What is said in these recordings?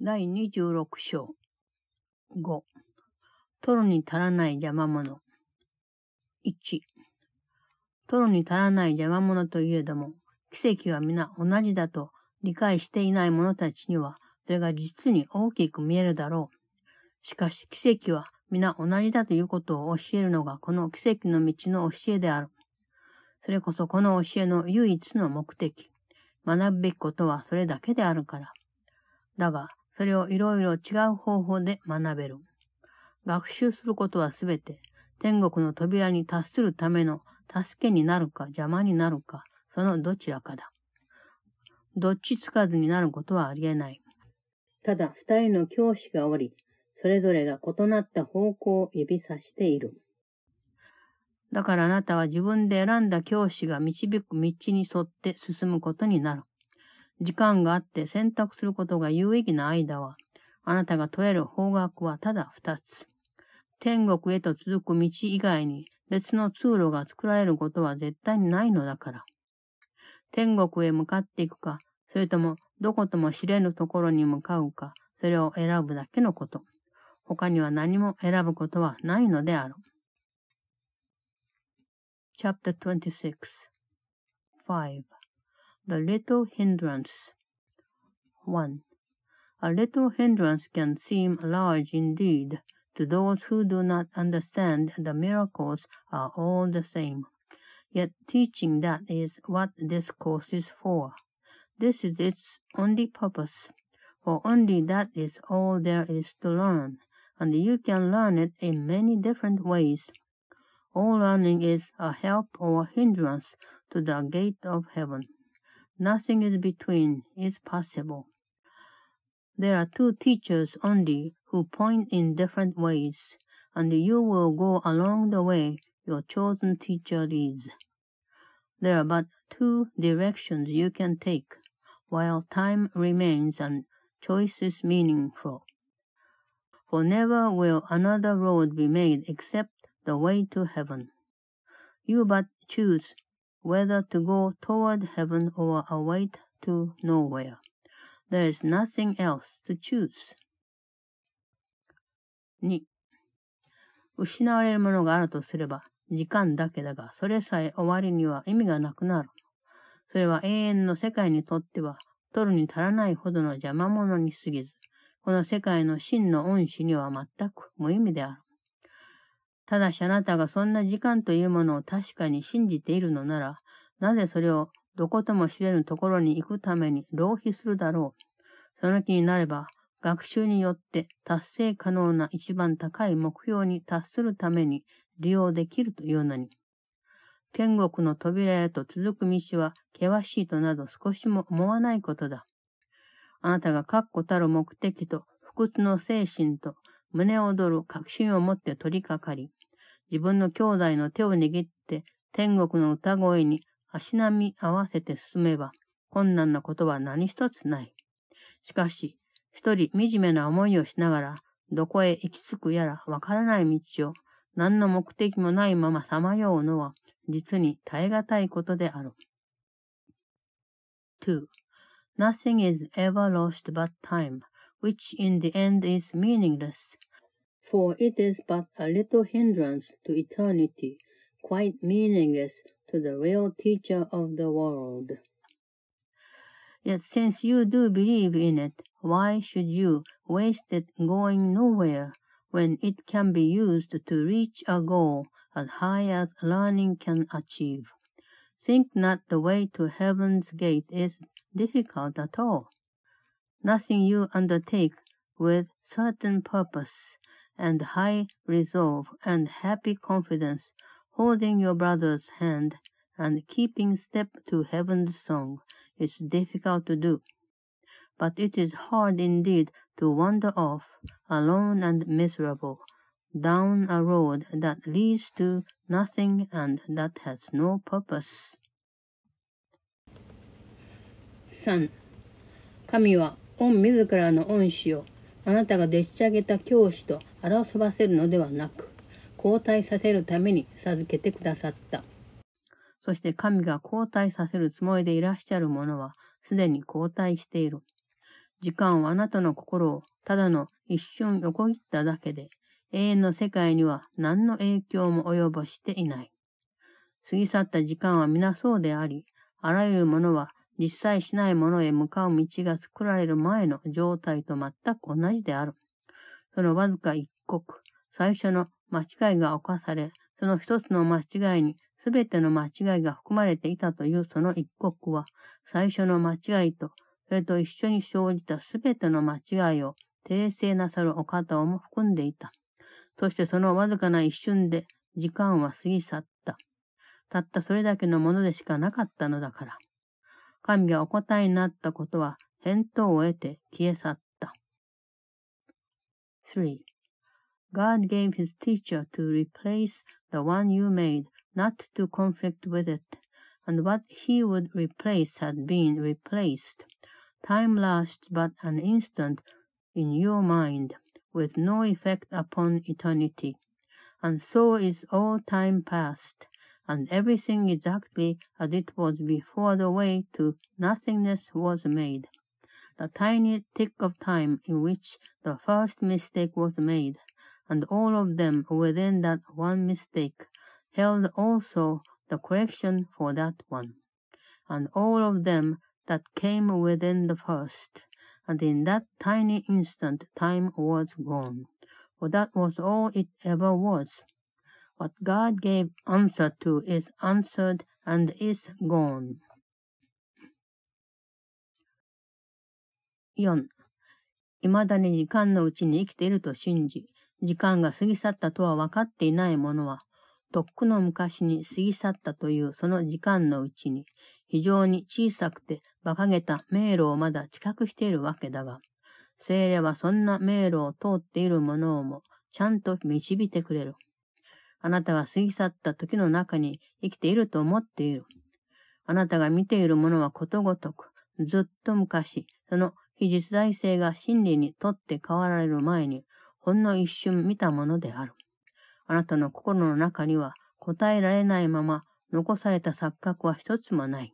第26章5取るに足らない邪魔者1取るに足らない邪魔者といえども奇跡は皆同じだと理解していない者たちにはそれが実に大きく見えるだろう。しかし奇跡は皆同じだということを教えるのがこの奇跡の道の教えである。それこそこの教えの唯一の目的。学ぶべきことはそれだけであるから。だが、それをいろいろ違う方法で学べる。学習することはすべて天国の扉に達するための助けになるか邪魔になるか、そのどちらかだ。どっちつかずになることはありえない。ただ二人の教師がおり、それぞれが異なった方向を指さしている。だからあなたは自分で選んだ教師が導く道に沿って進むことになる。時間があって選択することが有意義な間は、あなたが問える方角はただ二つ。天国へと続く道以外に別の通路が作られることは絶対にないのだから。天国へ向かっていくか、それともどことも知れぬところに向かうか、それを選ぶだけのこと。他には何も選ぶことはないのである。Chapter 26 5. The Little Hindrance 1. A little hindrance can seem large indeed to those who do not understand the miracles are all the same. Yet teaching that is what this course is for. This is its only purpose, for only that is all there is to learn, and you can learn it in many different ways. All learning is a help or hindrance to the gate of heaven. Nothing is between is possible. There are two teachers only who point in different ways, and you will go along the way your chosen teacher leads. There are but two directions you can take, while time remains and choice is meaningful. For never will another road be made except the way to heaven. You but choose whether to go toward heaven or away to nowhere. There is nothing else to choose. 2. 失われるものがあるとすれば、時間だけだが、それさえ終わりには意味がなくなる。それは永遠の世界にとっては、取るに足らないほどの邪魔者に過ぎず、この世界の真の恩師には全く無意味である。ただしあなたがそんな時間というものを確かに信じているのなら、なぜそれをどことも知れぬところに行くために浪費するだろう。その気になれば、学習によって達成可能な一番高い目標に達するために利用できるというのに。天国の扉へと続く道は険しいとなど少しも思わないことだ。あなたが確固たる目的と不屈の精神と胸躍る確信を持って取り掛かり、自分の兄弟の手を握って天国の歌声に足並み合わせて進めば、困難なことは何一つない。しかし、一人惨めな思いをしながら、どこへ行き着くやらわからない道を、何の目的もないままさまようのは、実に耐え難いことである。2. Nothing is ever lost but time, which in the end is meaningless, for it is but a little hindrance to eternity, quite meaningless to the real teacher of the world. Yet since you do believe in it, why should you waste it going nowhere when it can be used to reach a goal as high as learning can achieve? Think not the way to heaven's gate is difficult at all. Nothing you undertake with certain purpose and high resolve and happy confidence, holding your brother's hand and keeping step to heaven's song, is difficult to do. But it is hard indeed to wander off, alone and miserable, down a road that leads to nothing and that has no purpose. 3. 神は御自らの恩師をあなたがでっち上げた教師と 争わせるのではなく、交代させるために授けてくださった。そして神が交代させるつもりでいらっしゃる者は、すでに交代している。時間はあなたの心をただの一瞬横切っただけで、永遠の世界には何の影響も及ぼしていない。過ぎ去った時間は皆そうであり、あらゆるものは実際しないものへ向かう道が作られる前の状態と全く同じである。そのわずか一刻、最初の間違いが犯され、その一つの間違いにすべての間違いが含まれていたというその一刻は、最初の間違いと、それと一緒に生じたすべての間違いを訂正なさるお方をも含んでいた。そしてそのわずかな一瞬で時間は過ぎ去った。たったそれだけのものでしかなかったのだから。神がお答えになったことは返答を得て消え去った。3. God gave his teacher to replace the one you made, not to conflict with it, and what he would replace had been replaced. Time lasts but an instant in your mind, with no effect upon eternity. And so is all time past, and everything exactly as it was before the way to nothingness was made. The tiny tick of time in which the first mistake was made, and all of them within that one mistake, held also the correction for that one, and all of them that came within the first, and in that tiny instant time was gone, for that was all it ever was. What God gave answer to is answered and is gone. 4. 未だに時間のうちに生きていると信じ、 時間が過ぎ去ったとは分かっていない者は、とっくの昔に過ぎ去ったというその時間のうちに、非常に小さくて馬鹿げた迷路をまだ知覚しているわけだが、精霊はそんな迷路を通っている者をもちゃんと導いてくれる。あなたが過ぎ去った時の中に生きていると思っている。あなたが見ているものはことごとく、ずっと昔、その非実在性が真理にとって変わられる前に、ほんの一瞬見たものである。あなたの心の中には答えられないまま残された錯覚は一つもない。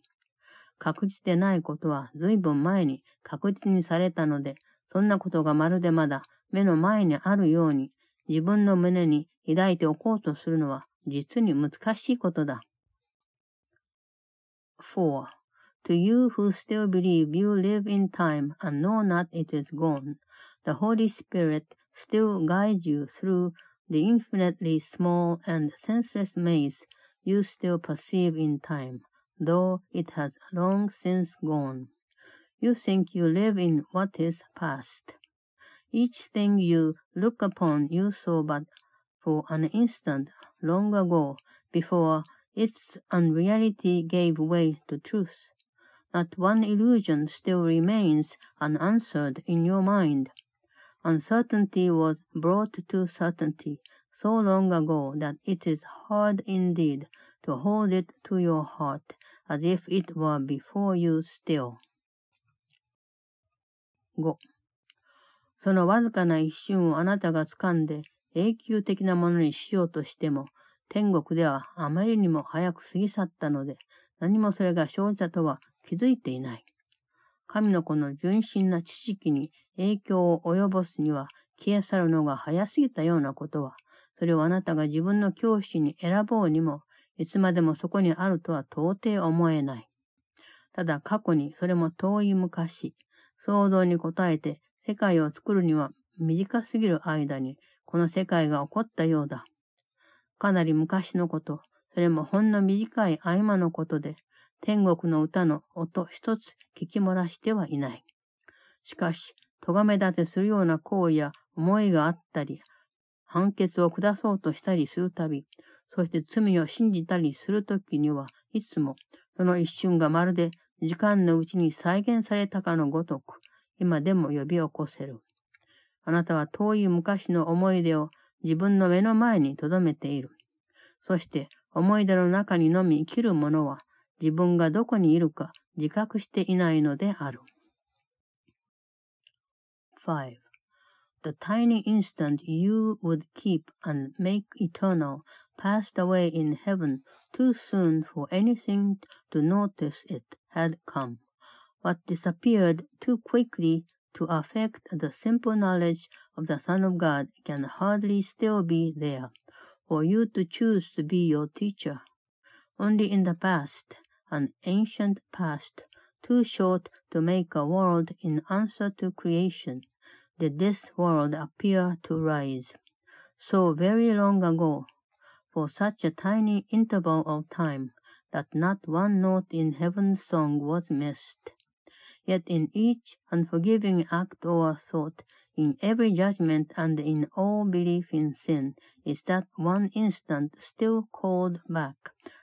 確実でないことは随分前に確実にされたので、そんなことがまるでまだ目の前にあるように自分の胸に抱いておこうとするのは実に難しいことだ。4. To you who still believe you live in time and know not it is gone, the Holy Spirit still guide you through the infinitely small and senseless maze you still perceive in time, though it has long since gone. You think you live in what is past. Each thing you look upon you saw but for an instant long ago before its unreality gave way to truth. Not one illusion still remains unanswered in your mind. Uncertainty was brought to certainty so long ago that it is hard indeed to hold it to your heart as if it were before you still. 5. そのわずかな一瞬をあなたが掴んで永久的なものにしようとしても、天国ではあまりにも早く過ぎ去ったので、何もそれが生じたとは気づいていない。神の子の純真な知識に影響を及ぼすには消え去るのが早すぎたようなことは、それをあなたが自分の教師に選ぼうにも、いつまでもそこにあるとは到底思えない。ただ過去にそれも遠い昔、想像に応えて世界を作るには短すぎる間にこの世界が起こったようだ。かなり昔のこと、それもほんの短い合間のことで、天国の歌の音一つ聞き漏らしてはいない。しかし、咎め立てするような行為や思いがあったり、判決を下そうとしたりするたび、そして罪を信じたりするときには、いつもその一瞬がまるで時間のうちに再現されたかのごとく、今でも呼び起こせる。あなたは遠い昔の思い出を自分の目の前に留めている。そして思い出の中にのみ生きる者は自分がどこにいるか自覚していないのである。5. The tiny instant you would keep and make eternal passed away in heaven too soon for anything to notice it had come. What disappeared too quickly to affect the simple knowledge of the Son of God can hardly still be there for you to choose to be your teacher. Only in the past, an ancient past, too short to make a world in answer to creation, did this world appear to rise. So very long ago, for such a tiny interval of time, that not one note in heaven's song was missed. Yet in each unforgiving act or thought, in every judgment and in all belief in sin, is that one instant still called back,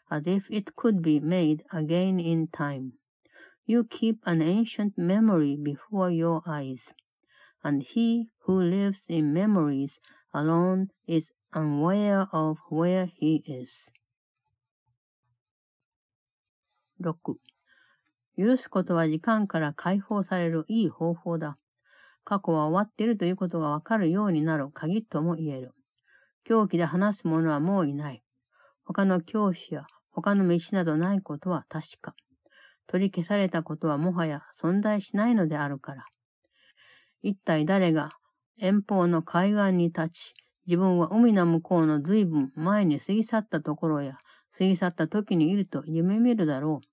as if it could be made again in time. You keep an ancient memory before your eyes, and he who lives in memories alone is unaware of where he is. 6. 許すことは時間から解放されるいい方法だ。過去は終わっているということがわかるようになる鍵とも言える。狂気で話す者はもういない。他の教師や他の道などないことは確か。取り消されたことはもはや存在しないのであるから。一体誰が遠方の海岸に立ち、自分は海の向こうの随分前に過ぎ去ったところや、過ぎ去った時にいると夢見るだろう。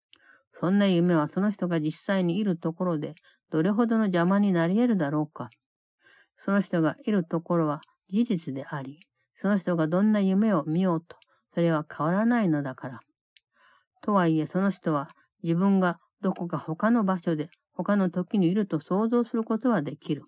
そんな夢はその人が実際にいるところで、どれほどの邪魔になり得るだろうか。その人がいるところは事実であり、その人がどんな夢を見ようと、それは変わらないのだから。とはいえ、その人は自分がどこか他の場所で、他の時にいると想像することはできる。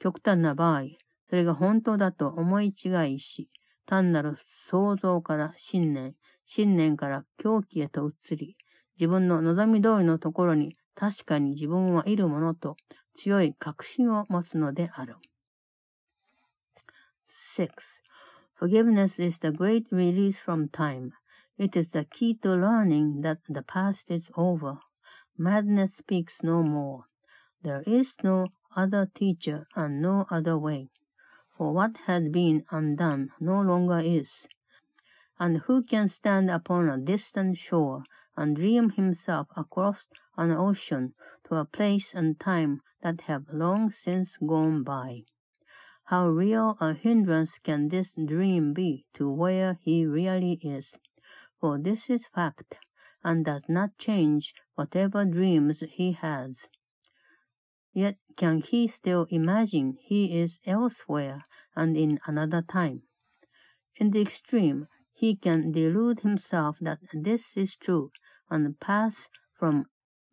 極端な場合、それが本当だと思い違いし、単なる想像から信念、信念から狂気へと移り、自分の望み通りのところに確かに自分はいるものと強い確信を持つのである。6. Forgiveness is the great release from time. It is the key to learning that the past is over. Madness speaks no more. There is no other teacher and no other way. For what had been undone no longer is. And who can stand upon a distant shore and dream himself across an ocean to a place and time that have long since gone by. How real a hindrance can this dream be to where he really is? For this is fact, and does not change whatever dreams he has. Yet can he still imagine he is elsewhere and in another time? In the extreme, he can delude himself that this is true and pass from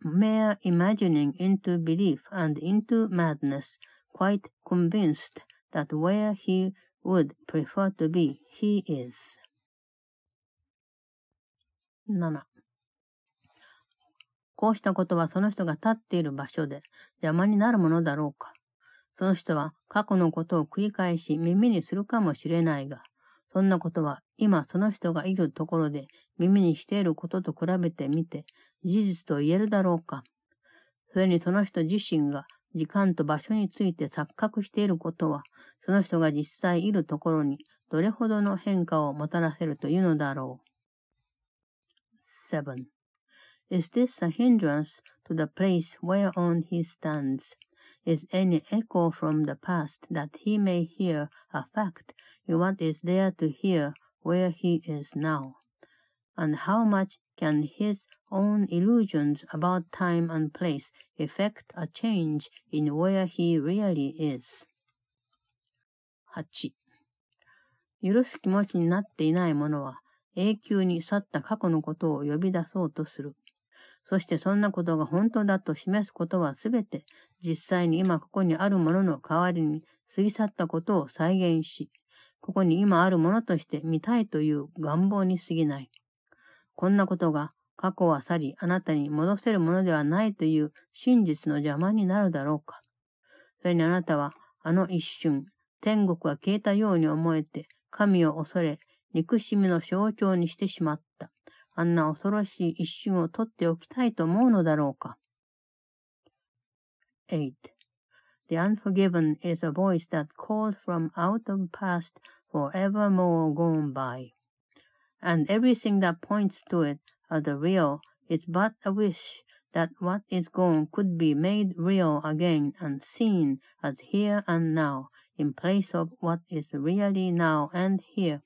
mere imagining into belief and into madness, quite convinced that where he would prefer to be, he is. 7. こうしたことはその人が立っている場所で邪魔になるものだろうか。その人は過去のことを繰り返し耳にするかもしれないが、そんなことは今その人がいるところで耳にしていることと比べてみて事実と言えるだろうか。それにその人自身が時間と場所について錯覚していることは、その人が実際いるところにどれほどの変化をもたらせるというのだろう。7. Is this a hindrance to the place whereon he stands? Is any echo from the past that he may hear a fact in what is there to hear where he is now? And how much can his own illusions about time and place effect a change in where he really is? 8. 許す気持ちになっていない者は 永久に去った過去のことを呼び出そうとする。そしてそんなことが本当だと示すことはすべて実際に今ここにあるものの代わりに過ぎ去ったことを再現し、ここに今あるものとして見たいという願望に過ぎない。こんなことが過去は去り、あなたに戻せるものではないという真実の邪魔になるだろうか。それにあなたは、あの一瞬、天国が消えたように思えて、神を恐れ、憎しみの象徴にしてしまった。あんな恐ろしい一瞬を取っておきたいと思うのだろうか。8. The unforgiven is a voice that calls from out of past forevermore gone by. and everything that points to it as the real is but a wish that what is gone could be made real again and seen as here and now in place of what is really now and here.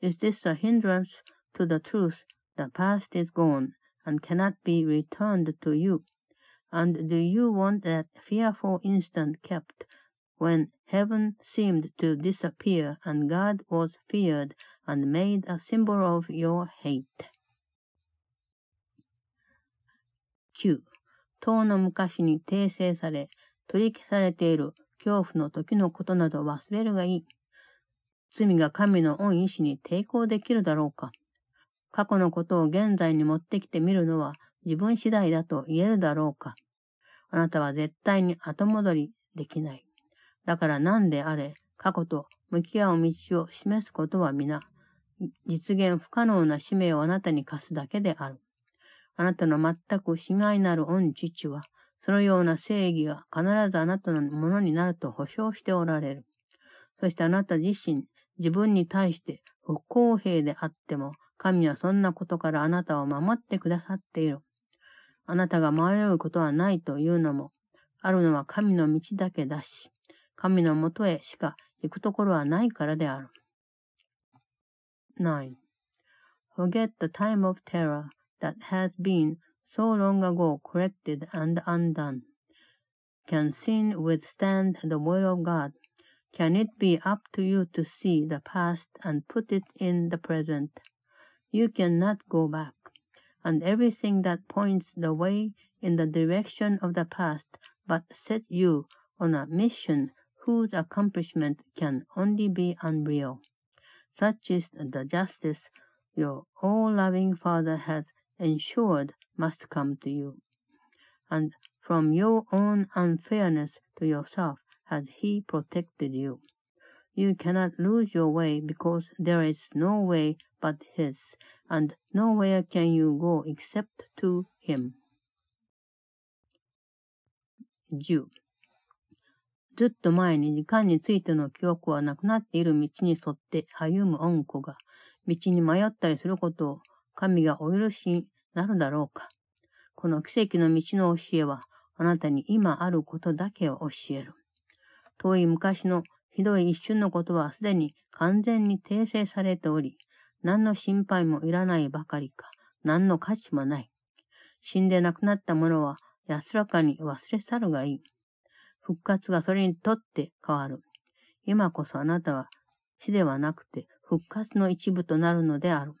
Is this a hindrance to the truth? The past is gone and cannot be returned to you. And do you want that fearful instant kept when heaven seemed to disappear and God was feared and made a symbol of your hate? 9. 当の昔に訂正され、取り消されている恐怖の時のことなど忘れるがいい。 罪が神の恩意志に抵抗できるだろうか。過去のことを現在に持ってきてみるのは自分次第だと言えるだろうか。あなたは絶対に後戻りできない。だから何であれ、過去と向き合う道を示すことは皆、実現不可能な使命をあなたに課すだけである。あなたの全く死骸なる御父は、そのような正義が必ずあなたのものになると保証しておられる。そしてあなた自身、自分に対して不公平であっても、神はそんなことからあなたを守ってくださっている。あなたが迷うことはないというのも、あるのは神の道だけだし、神のもとへしか行くところはないからである。9. Forget the time of terror that has been so long ago corrected and undone. Can sin withstand the will of God? Can it be up to you to see the past and put it in the present? You cannot go back, and everything that points the way in the direction of the past but set you on a mission whose accomplishment can only be unreal. Such is the justice your all-loving Father has ensured must come to you. And from your own unfairness to yourself has He protected you. You cannot lose your way because there is no way but His, and nowhere can you go except to Him. 10. ずっと前に時間についての記憶はなくなっている道に沿って歩む恩子が、道に迷ったりすることを神がお許しになるだろうか。この奇跡の道の教えは、あなたに今あることだけを教える。遠い昔のひどい一瞬のことはすでに完全に訂正されており、何の心配もいらないばかりか、何の価値もない。死んで亡くなった者は安らかに忘れ去るがいい。復活がそれにとって変わる。今こそあなたは死ではなくて復活の一部となるのである。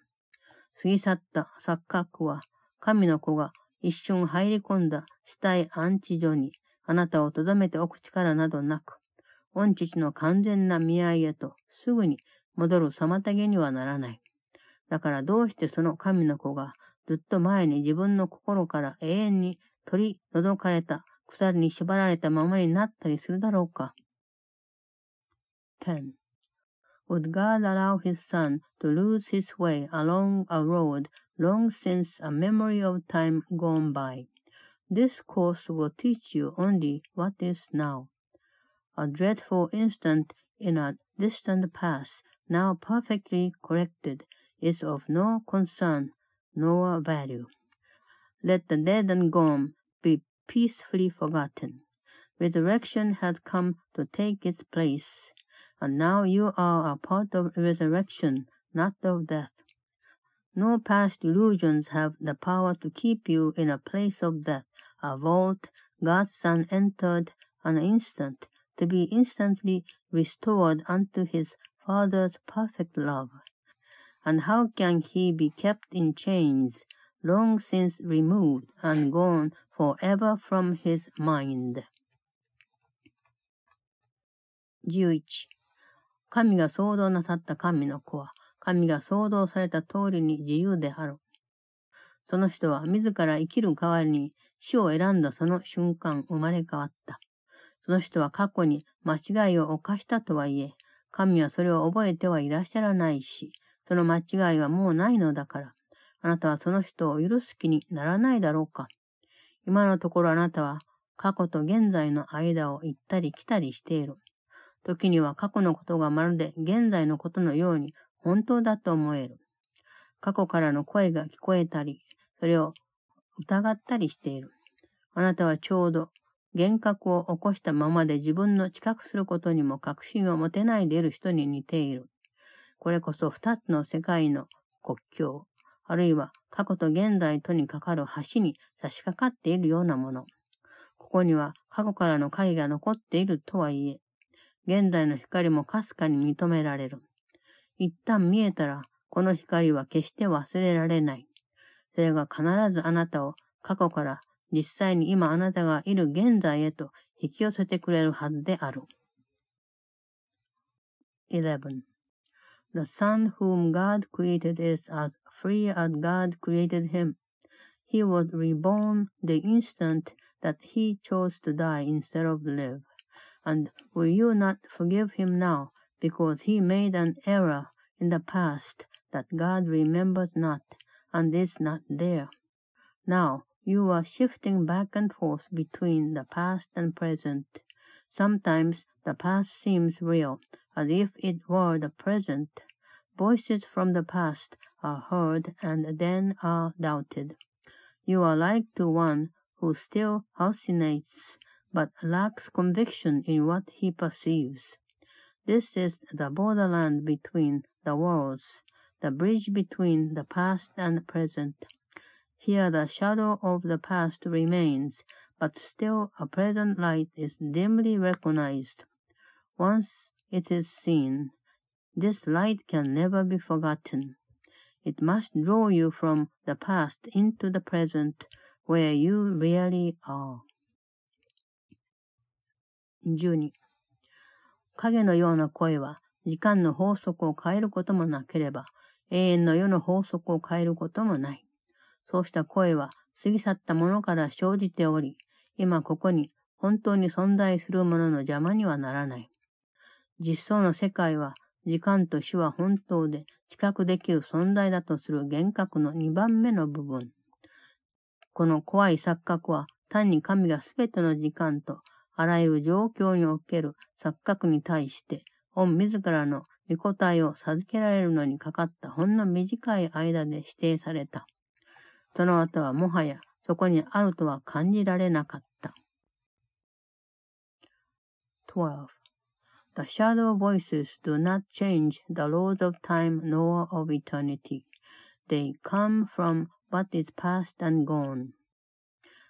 過ぎ去った錯覚は神の子が一瞬入り込んだ死体安置所にあなたを留めておく力などなく、御父の完全な見合いへとすぐに戻る妨げにはならない。だからどうしてその神の子がずっと前に自分の心から永遠に取り除かれた鎖に縛られたままになったりするだろうか。10. Would God allow his son to lose his way along a road long since a memory of time gone by? This course will teach you only what is now. A dreadful instant in a distant past, now perfectly corrected, is of no concern nor value. Let the dead and gone be peacefully forgotten. Resurrection has come to take its place, and now you are a part of resurrection, not of death. No past illusions have the power to keep you in a place of death, a vault God's Son entered an instant, to be instantly restored unto his Father's perfect love. And how can he be kept in chains, long since removed and gone forever from his mind? 11. 神が創造なさった神の子は、神が創造された通りに自由である。その人は自ら生きる代わりに死を選んだその瞬間生まれ変わった。その人は過去に間違いを犯したとはいえ、神はそれを覚えてはいらっしゃらないし、その間違いはもうないのだから、あなたはその人を許す気にならないだろうか。今のところあなたは過去と現在の間を行ったり来たりしている。時には過去のことがまるで現在のことのように本当だと思える。過去からの声が聞こえたり、それを疑ったりしている。あなたはちょうど幻覚を起こしたままで自分の知覚することにも確信を持てないでいる人に似ている。これこそ二つの世界の国境、あるいは過去と現代とにかかる橋に差し掛かっているようなもの。ここには過去からの影が残っているとはいえ、現代の光もかすかに認められる。一旦見えたら、この光は決して忘れられない。それが必ずあなたを過去から 実際に今あなたがいる現在へと引き寄せてくれるはずである。11. The Son whom God created is as free as God created him. He was reborn the instant that he chose to die instead of live. And will you not forgive him now because he made an error in the past that God remembers not and is not there? Now you are shifting back and forth between the past and present. Sometimes the past seems real, as if it were the present. Voices from the past are heard and then are doubted. You are like to one who still hallucinates, but lacks conviction in what he perceives. This is the borderland between the worlds, the bridge between the past and present. Here the shadow of the past remains, but still a present light is dimly recognized. Once it is seen, this light can never be forgotten. It must draw you from the past into the present, where you really are. 12. 影のような声は、時間の法則を変えることもなければ、永遠の世の法則を変えることもない。 そうした声は過ぎ去ったものから生じており、今ここに本当に存在するものの邪魔にはならない。実相の世界は時間と死は本当で知覚できる存在だとする幻覚の2番目の部分。この怖い錯覚は単に神がすべての時間とあらゆる状況における錯覚に対して、御自らの御答えを授けられるのにかかったほんの短い間で指定された。その後はもはやそこにあるとは感じられなかった。12. The shadow voices do not change the laws of time nor of eternity. They come from what is past and gone,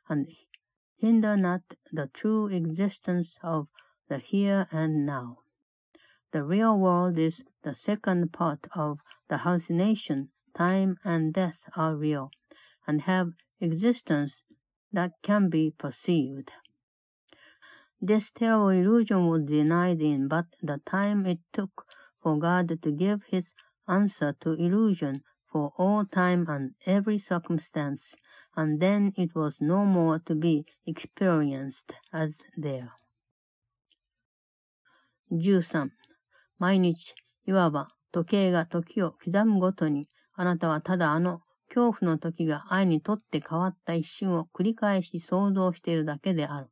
and hinder not the true existence of the here and now. The real world is the second part of the hallucination. Time and death are real, and have existence that can be perceived. This terrible illusion was denied in but the time it took for God to give his answer to illusion for all time and every circumstance, and then it was no more to be experienced as there. 13. 毎日、いわば時計が時を刻むごとに、あなたはただあの 恐怖の時が愛にとって変わった一瞬を繰り返し想像しているだけである。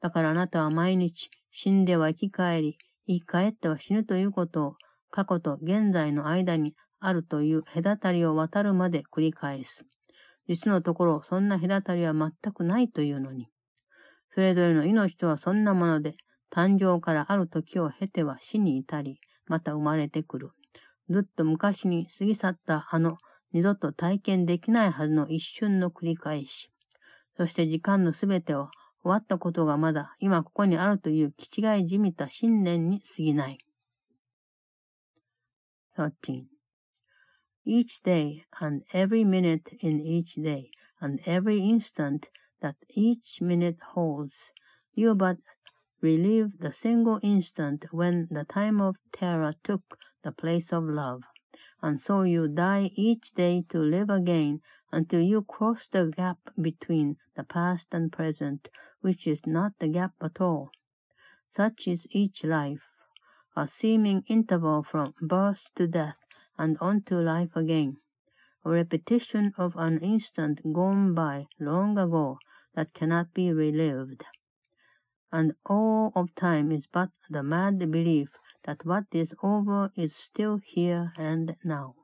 だからあなたは毎日死んでは生き返り、生き返っては死ぬということを過去と現在の間にあるという隔たりを渡るまで繰り返す。実のところ、そんな隔たりは全くないというのに。それぞれの命とはそんなもので、誕生からある時を経ては死に至り、また生まれてくる。ずっと昔に過ぎ去ったあの二度と体験できないはずの一瞬の繰り返し。そして時間のすべてを終わったことがまだ今ここにあるという気違いじみた信念に過ぎない。13. Each day and every minute in each day and every instant that each minute holds, you but relive the single instant when the time of terror took the place of love. And so you die each day to live again until you cross the gap between the past and present, which is not the gap at all. Such is each life, a seeming interval from birth to death and on to life again, a repetition of an instant gone by long ago that cannot be relived. And all of time is but the mad belief that what is over is still here and now.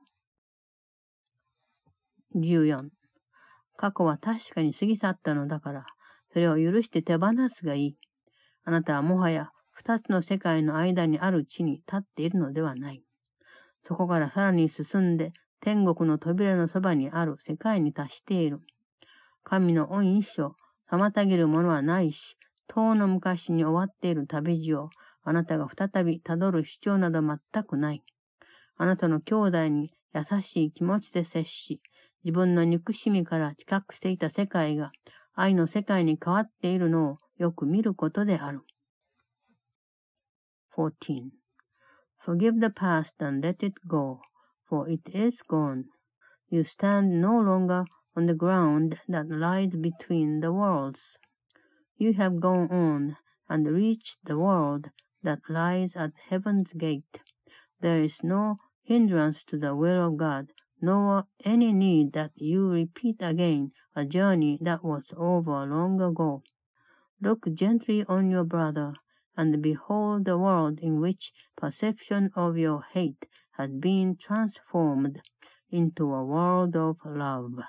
14. 過去は確かに過ぎ去ったのだから、それを許して手放すがいい。あなたはもはや二つの世界の間にある地に立っているのではない。そこからさらに進んで天国の扉のそばにある世界に達している。神の恩一生、妨げるものはないし、遠の昔に終わっている旅路をあなたが再び辿る必要など全くない。あなたの兄弟に優しい気持ちで接し、自分の憎しみから知覚していた世界が愛の世界に変わっているのをよく見ることである。14. Forgive the past and let it go, for it is gone. You stand no longer on the ground that lies between the worlds. You have gone on and reached the world that lies at heaven's gate. There is no hindrance to the will of God, nor any need that you repeat again a journey that was over long ago. Look gently on your brother, and behold the world in which perception of your hate has been transformed into a world of love.